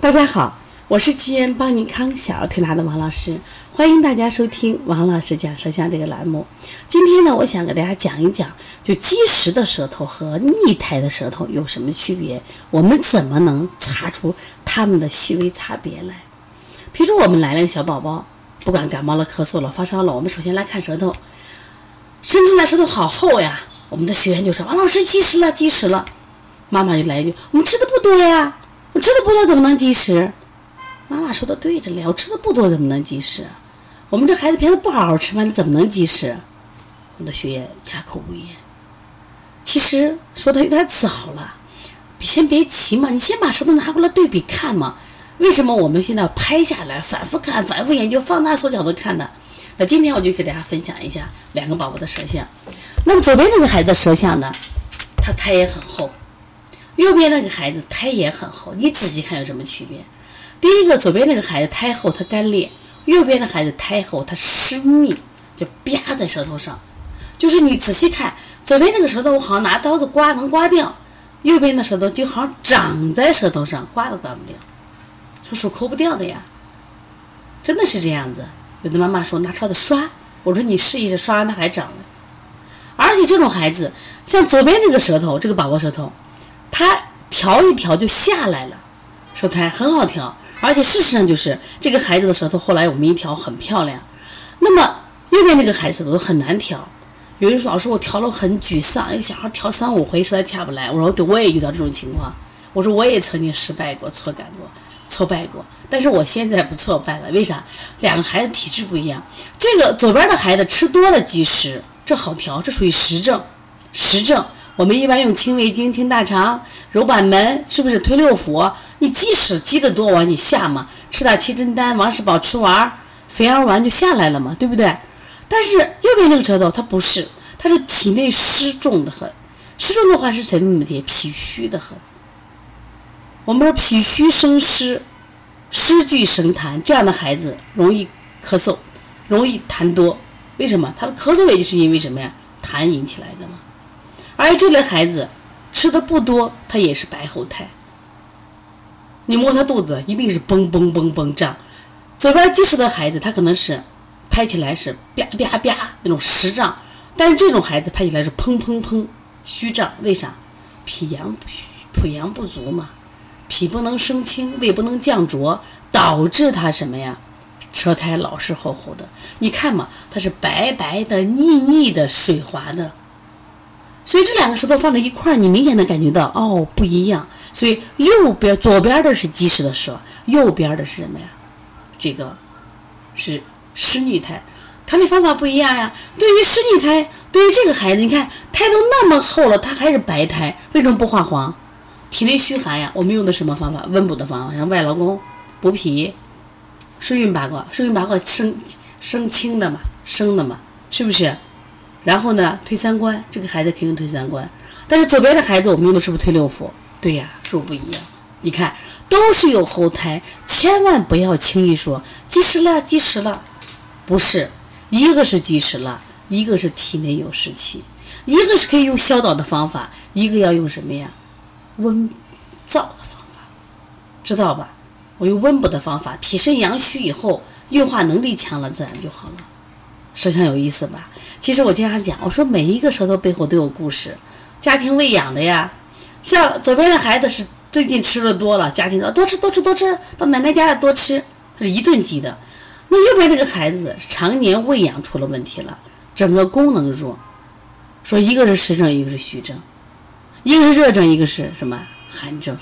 大家好，我是吉言邦尼康小儿推拿的王老师，欢迎大家收听王老师讲舌象这个栏目。今天呢，我想给大家讲一讲，就积食的舌头和逆苔的舌头有什么区别，我们怎么能查出它们的细微差别来？比如我们来了个小宝宝，不管感冒了、咳嗽了、发烧了，我们首先来看舌头，伸出来舌头好厚呀。我们的学员就说：“王老师积食了，积食了。”妈妈就来一句：“我们吃的不多呀。”我吃的不多怎么能积食？妈妈说的对着嘞，我吃的不多怎么能积食？我们这孩子平时不好好吃饭，怎么能积食？我的学员哑口无言。其实说的有点早了，先别急嘛，你先把舌头拿过来对比看嘛。为什么我们现在要拍下来，反复看，反复研究，放大缩小的看呢？那今天我就给大家分享一下两个宝宝的舌象。那么左边这个孩子的舌象呢，他苔也很厚。右边那个孩子苔也很厚，你仔细看有什么区别？第一个，左边那个孩子苔厚，它干裂；右边的孩子苔厚，它湿腻，就啪在舌头上。就是你仔细看，左边那个舌头我好像拿刀子刮能刮掉，右边的舌头就好像长在舌头上，刮都刮不掉，说手抠不掉的呀，真的是这样子。有的妈妈说拿刷子刷，我说你试一试，刷完它还长。而且这种孩子，像左边这个舌头，这个宝宝舌头。他调一调就下来了，舌苔很好调，而且事实上就是这个孩子的舌头后来我们一调很漂亮。那么右边这个孩子舌头很难调，有人说老师我调了很沮丧，一个小孩调三五回实在下不来。我说对，我也遇到这种情况，我说我也曾经失败过、挫感过、挫败过，但是我现在不挫败了，为啥？两个孩子体质不一样，这个左边的孩子吃多了积食，这好调，这属于实症，实症。我们一般用清胃经、清大肠、揉板门，是不是推六腑？你积食积得多往你下嘛，吃点七珍丹、王氏宝吃丸、肥儿丸就下来了嘛，对不对？但是右边这个舌头它不是，它是体内湿重的很，湿重的话是什么问题？脾虚的很。我们说脾虚生湿，湿聚生痰，这样的孩子容易咳嗽，容易痰多。为什么？他的咳嗽也就是因为什么呀？痰引起来的嘛。而这类孩子吃的不多，他也是白厚苔。你摸他肚子，一定是嘣嘣嘣嘣胀。左边积食的孩子，他可能是拍起来是啪啪啪那种实胀，但是这种孩子拍起来是砰砰砰虚胀。为啥？脾阳补阳不足嘛，脾不能升清，胃不能降浊，导致他什么呀？舌苔老是厚厚的。你看嘛，它是白白的、腻腻的、水滑的。所以这两个舌头放在一块儿，你明显能感觉到哦不一样。所以右边左边的是积食的舌，右边的是什么呀？这个是湿腻苔，它的方法不一样呀。对于湿腻苔，对于这个孩子，你看胎都那么厚了，它还是白苔，为什么不化黄？体内虚寒呀。我们用的什么方法？温补的方法，像外劳宫补脾、顺运八卦，顺运八卦生生清的嘛，生的嘛，是不是？然后呢，推三关，这个孩子可以用推三关，但是左边的孩子我们用的是不是推六腑？对呀，是不是不一样？你看，都是有后苔，千万不要轻易说积食了，积食了，不是，一个是积食了，一个是体内有湿气，一个是可以用消导的方法，一个要用什么呀？温燥的方法，知道吧？我用温补的方法，脾肾阳虚以后，运化能力强了，自然就好了。舌象有意思吧？其实我经常讲，我说每一个舌头背后都有故事，家庭喂养的呀。像左边的孩子是最近吃的多了，家庭说多吃多吃多吃，到奶奶家里多吃，他是一顿积的。那右边这个孩子常年喂养出了问题了，整个功能弱。说一个是实症，一个是虚症，一个是热症，一个是什么寒症。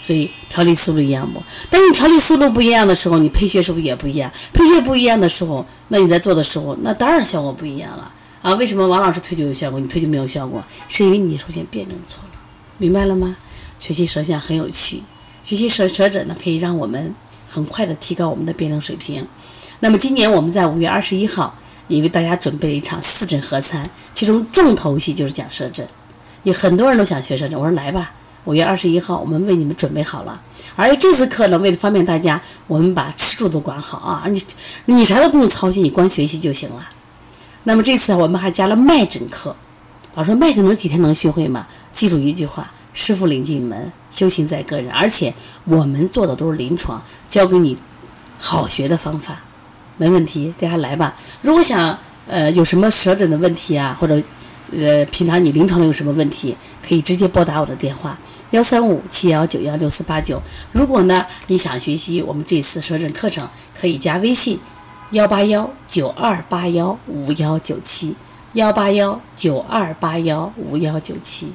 所以调理思路一样不？当你调理思路不一样的时候，你配穴是不是也不一样？配穴不一样的时候，那你在做的时候，那当然效果不一样了啊！为什么王老师推就有效果，你推就没有效果？是因为你首先辩证错了，明白了吗？学习舌象很有趣，学习舌舌诊呢，可以让我们很快的提高我们的辩证水平。那么今年我们在五月二十一号也为大家准备了一场四诊合参，其中重头戏就是讲舌诊，有很多人都想学舌诊，我说来吧。五月二十一号，我们为你们准备好了。而这次课呢，为了方便大家，我们把吃住都管好啊！你你啥都不用操心，你光学习就行了。那么这次我们还加了脉诊课。老师说，脉诊能几天能学会吗？记住一句话：师傅领进门，修行在个人，而且我们做的都是临床，教给你好学的方法，没问题，大家来吧。如果想呃有什么舌诊的问题啊，或者呃平常你临床有什么问题，可以直接拨打我的电话幺三五七幺九幺六四八九。如果呢你想学习我们这次舌诊课程，可以加微信幺八幺九二八幺五幺九七幺八幺九二八幺五幺九七。